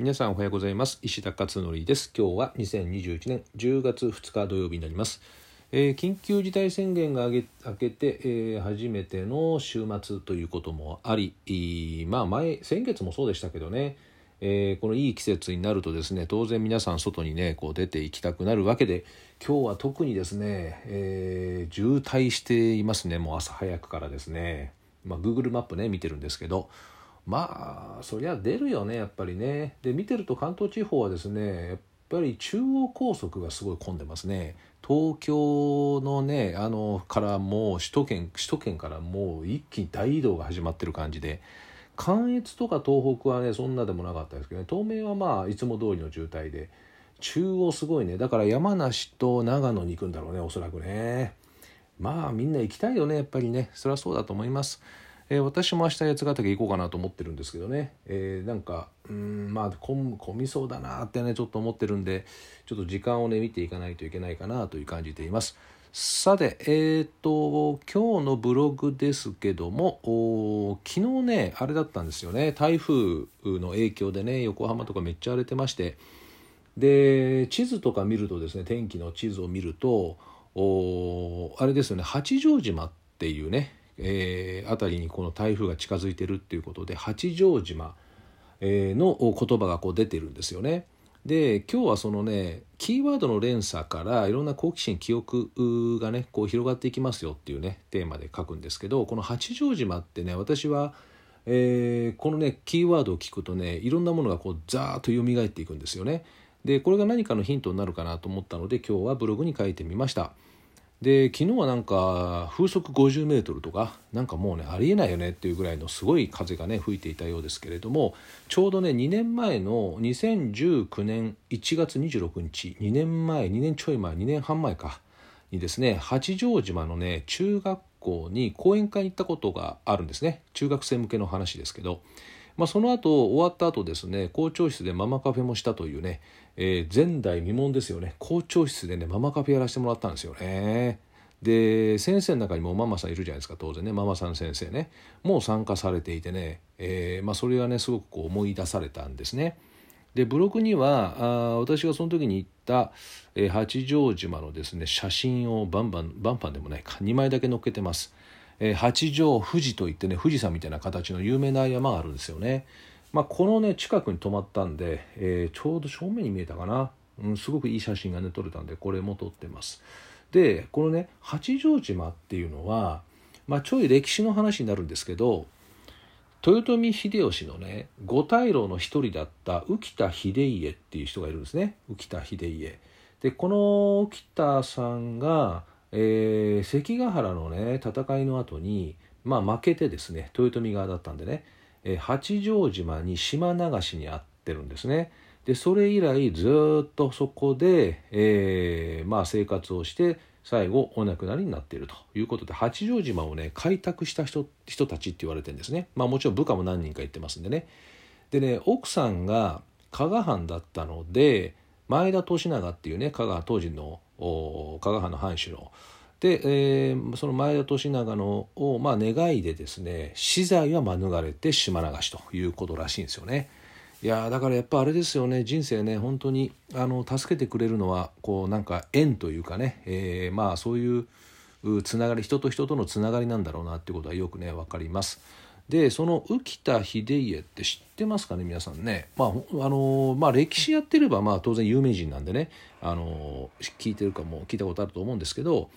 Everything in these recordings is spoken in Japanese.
皆さんおはようございます。石田勝則です。今日は2021年10月2日土曜日になります、えー緊急事態宣言が明け明けて、えー初めての週末ということもありまあ前先月もそうでしたけどね、えーこのいい季節になるとですね当然皆さん外にねこう出て行きたくなるわけで今日は特にですね、えー渋滞していますね。もう朝早くからですね。まあ Google マップね見てるんですけどまあそりゃ出るよねやっぱりね。で見てると関東地方はですねやっぱり中央高速がすごい混んでますね。東京のねあのからもう首都圏首都圏からもう一気に大移動が始まってる感じで。関越とか東北はねそんなでもなかったですけどね。東名はまあいつも通りの渋滞で。中央すごいね。だから山梨と長野に行くんだろうねおそらくね。まあみんな行きたいよねやっぱりね。それはそうだと思います、えー私も明日八ヶ岳行こうかなと思ってるんですけどね、えーなんかうんまあ混みそうだなってねちょっと思ってるんでちょっと時間をね見ていかないといけないかなという感じています。さてえっ、と今日のブログですけどもお昨日ねあれだったんですよね。台風の影響でね横浜とかめっちゃ荒れてまして。で地図とか見るとですね天気の地図を見るとおあれですよね八丈島っていうね、えー、辺りにこの台風が近づいてるっていうことで八丈島、えーの言葉がこう出てるんですよね。で今日はそのねキーワードの連鎖からいろんな好奇心記憶がねこう広がっていきますよっていうねテーマで書くんですけどこの八丈島ってね私は、えーこのねキーワードを聞くとねいろんなものがこうザーッと蘇っていくんですよね。でこれが何かのヒントになるかなと思ったので今日はブログに書いてみました。で昨日はなんか風速50メートルとかなんかもうねありえないよねっていうぐらいのすごい風がね吹いていたようですけれどもちょうどね2年前の2019年1月26日2年前2年ちょい前2年半前かにですね八丈島のね中学校に講演会に行ったことがあるんですね。中学生向けの話ですけど、まあ、その後終わった後ですね校長室でママカフェもしたというね、えー前代未聞ですよね。校長室でねママカフェやらせてもらったんですよね。で先生の中にもママさんいるじゃないですか当然ね。ママさん先生ね。もう参加されていてね、えーまあ、それがねすごくこう思い出されたんですね。でブログにはあ私がその時に行った、えー八丈島のですね写真をバンバンバンバンでもないか2枚だけ載っけてます、えー八丈富士といってね富士山みたいな形の有名な山があるんですよね。まあ、このね近くに泊まったんで、えーちょうど正面に見えたかな、うん、すごくいい写真がね撮れたんでこれも撮ってます。でこのね八丈島っていうのは、まあ、ちょい歴史の話になるんですけど豊臣秀吉のね五大老の一人だった浮田秀家っていう人がいるんですね。浮田秀家。でこの浮田さんが、えー関ヶ原のね戦いの後にまあ負けてですね豊臣側だったんでね、えー八丈島に島流しにあってるんですね。でそれ以来ずっとそこで、えーまあ、生活をして最後お亡くなりになっているということで八丈島をね開拓した人人たちって言われてるんですね。まあもちろん部下も何人か言ってますんでね。でね奥さんが加賀藩だったので前田利長っていうね加賀当時の加賀藩の藩主ので、えーその前田利長のを、まあ、願いでですね死罪は免れて島流しということらしいんですよね。いやだからやっぱあれですよね人生ね本当にあの助けてくれるのはこうなんか縁というかね、えーまあそういうつながり人と人とのつながりなんだろうなっていうことはよくね分かります。でその浮田秀家って知ってますかね皆さんね、まああのまあ、歴史やってればまあ当然有名人なんでね、あの聞いてるかも聞いたことあると思うんですけど、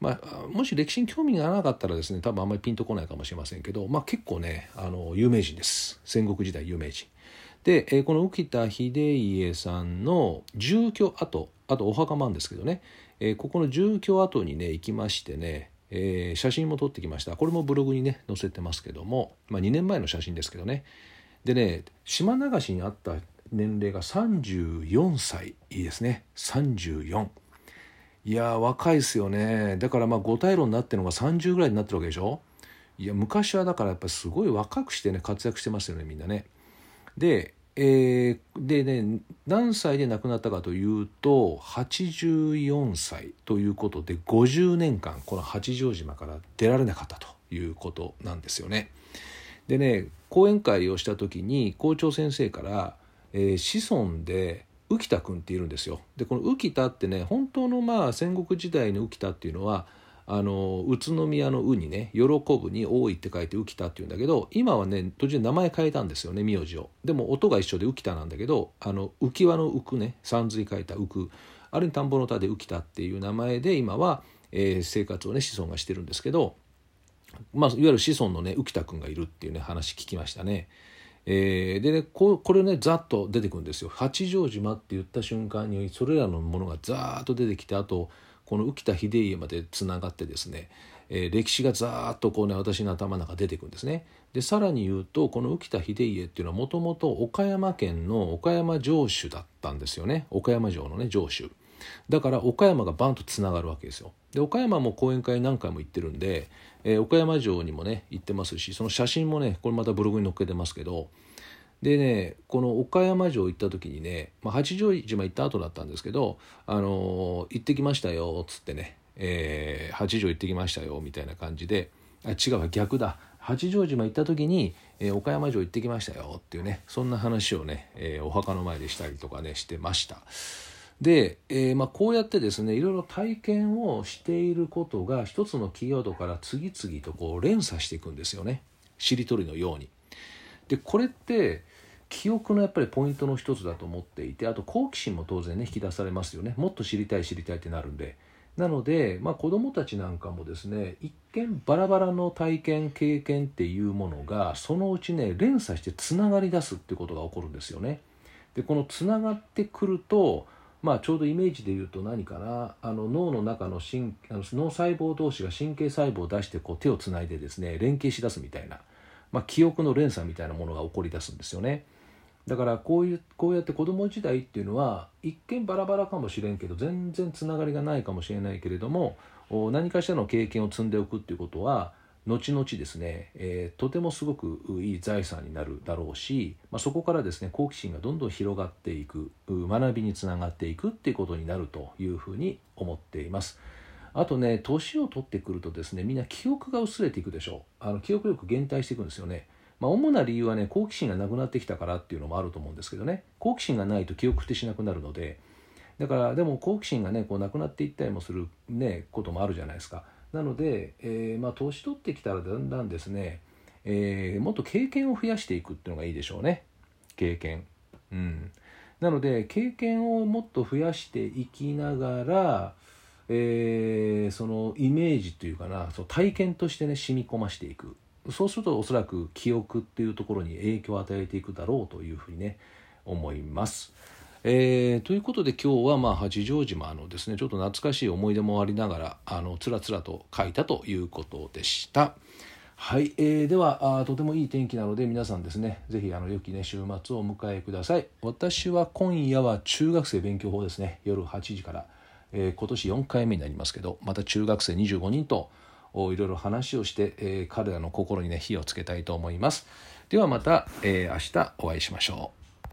まあ、もし歴史に興味がなかったらですね多分あんまりピンとこないかもしれませんけど、まあ、結構ね、あの有名人です。戦国時代有名人。で、えこの浮田秀家さんの住居跡あとお墓もあるんですけどね、えここの住居跡にね行きましてね、えー写真も撮ってきました。これもブログにね載せてますけども、まあ、2年前の写真ですけどね。でね島流しにあった年齢が34歳いいですね。34いや若いですよね。だからまあ五大老になってるのが30ぐらいになってるわけでしょ。いや昔はだからやっぱすごい若くしてね活躍してますよねみんなね。で、えーでね何歳で亡くなったかというと84歳ということで50年間この八丈島から出られなかったということなんですよね。でね講演会をした時に校長先生からえー、子孫で浮田君っているんですよ。でこの浮田ってね本当のまあ戦国時代の浮田っていうのはあの宇都宮の「う」にね「喜ぶ」に「多い」って書いて浮田っていうんだけど今はね途中で名前変えたんですよね名字を。でも音が一緒で浮田なんだけどあの浮き輪の浮くね三髄書いた浮くある意味田んぼの田で浮田っていう名前で今は、えー、生活をね子孫がしてるんですけど、まあ、いわゆる子孫のね浮田君がいるっていうね話聞きましたね。えー、でねここれねざっと出てくるんですよ八丈島って言った瞬間にそれらのものがざーっと出てきてあとこの浮田秀家までつながってですね、えー、歴史がざーっとこうね私の頭の中出てくるんですね。でさらに言うとこの浮田秀家っていうのはもともと岡山県の岡山城主だったんですよね岡山城のね城主。だから岡山がバンとつながるわけですよ。で岡山も講演会何回も行ってるんで、えー、岡山城にもね行ってますしその写真もねこれまたブログに載っけてますけどでねこの岡山城行った時にね、まあ、八丈島行った後だったんですけど「あのー、行ってきましたよ」っつってね、えー「八丈行ってきましたよ」みたいな感じであ違う逆だ八丈島行った時に、えー、岡山城行ってきましたよっていうねそんな話をね、えー、お墓の前でしたりとかねしてました。で、えー、まあ、こうやってですねいろいろ体験をしていることが一つのキーワードから次々とこう連鎖していくんですよねしりとりのように。でこれって記憶のやっぱりポイントの一つだと思っていてあと好奇心も当然ね引き出されますよねもっと知りたい知りたいってなるんでなので、まあ、子どもたちなんかもですね一見バラバラの体験経験っていうものがそのうちね連鎖してつながり出すってことが起こるんですよね。でこのつながってくるとまあ、ちょうどイメージで言うと何かなあの脳の中の神あの脳細胞同士が神経細胞を出してこう手をつないでですね連携しだすみたいな、まあ、記憶の連鎖みたいなものが起こり出すんですよね。だからこういうこうやって子供時代っていうのは一見バラバラかもしれんけど全然つながりがないかもしれないけれども何かしらの経験を積んでおくっていうことは後々ですね、えー、とてもすごくいい財産になるだろうし、まあ、そこからですね好奇心がどんどん広がっていく学びにつながっていくっていうことになるというふうに思っています。あとね年を取ってくるとですねみんな記憶が薄れていくでしょうあの記憶力減退していくんですよね。まあ、主な理由はね好奇心がなくなってきたからっていうのもあると思うんですけどね。好奇心がないと記憶ってしなくなるので。だからでも好奇心がねこうなくなっていったりもする、ね、こともあるじゃないですか。なので、えー、まあ年取ってきたらだんだんですね、えー、もっと経験を増やしていくっていうのがいいでしょうね。経験。うん。なので経験をもっと増やしていきながら、えー、そのイメージというかなその体験としてね染み込ましていく。そうするとおそらく記憶っていうところに影響を与えていくだろうというふうにね思います。えー、ということで今日はまあ八丈島のですねちょっと懐かしい思い出もありながらあのつらつらと書いたということでした。はい、えー、ではあとてもいい天気なので皆さんですねぜひあの良きね週末をお迎えください私は今夜は中学生勉強法ですね夜8時から、えー、今年4回目になりますけどまた中学生25人といろいろ話をして、えー、彼らの心にね火をつけたいと思います。ではまた、えー、明日お会いしましょう。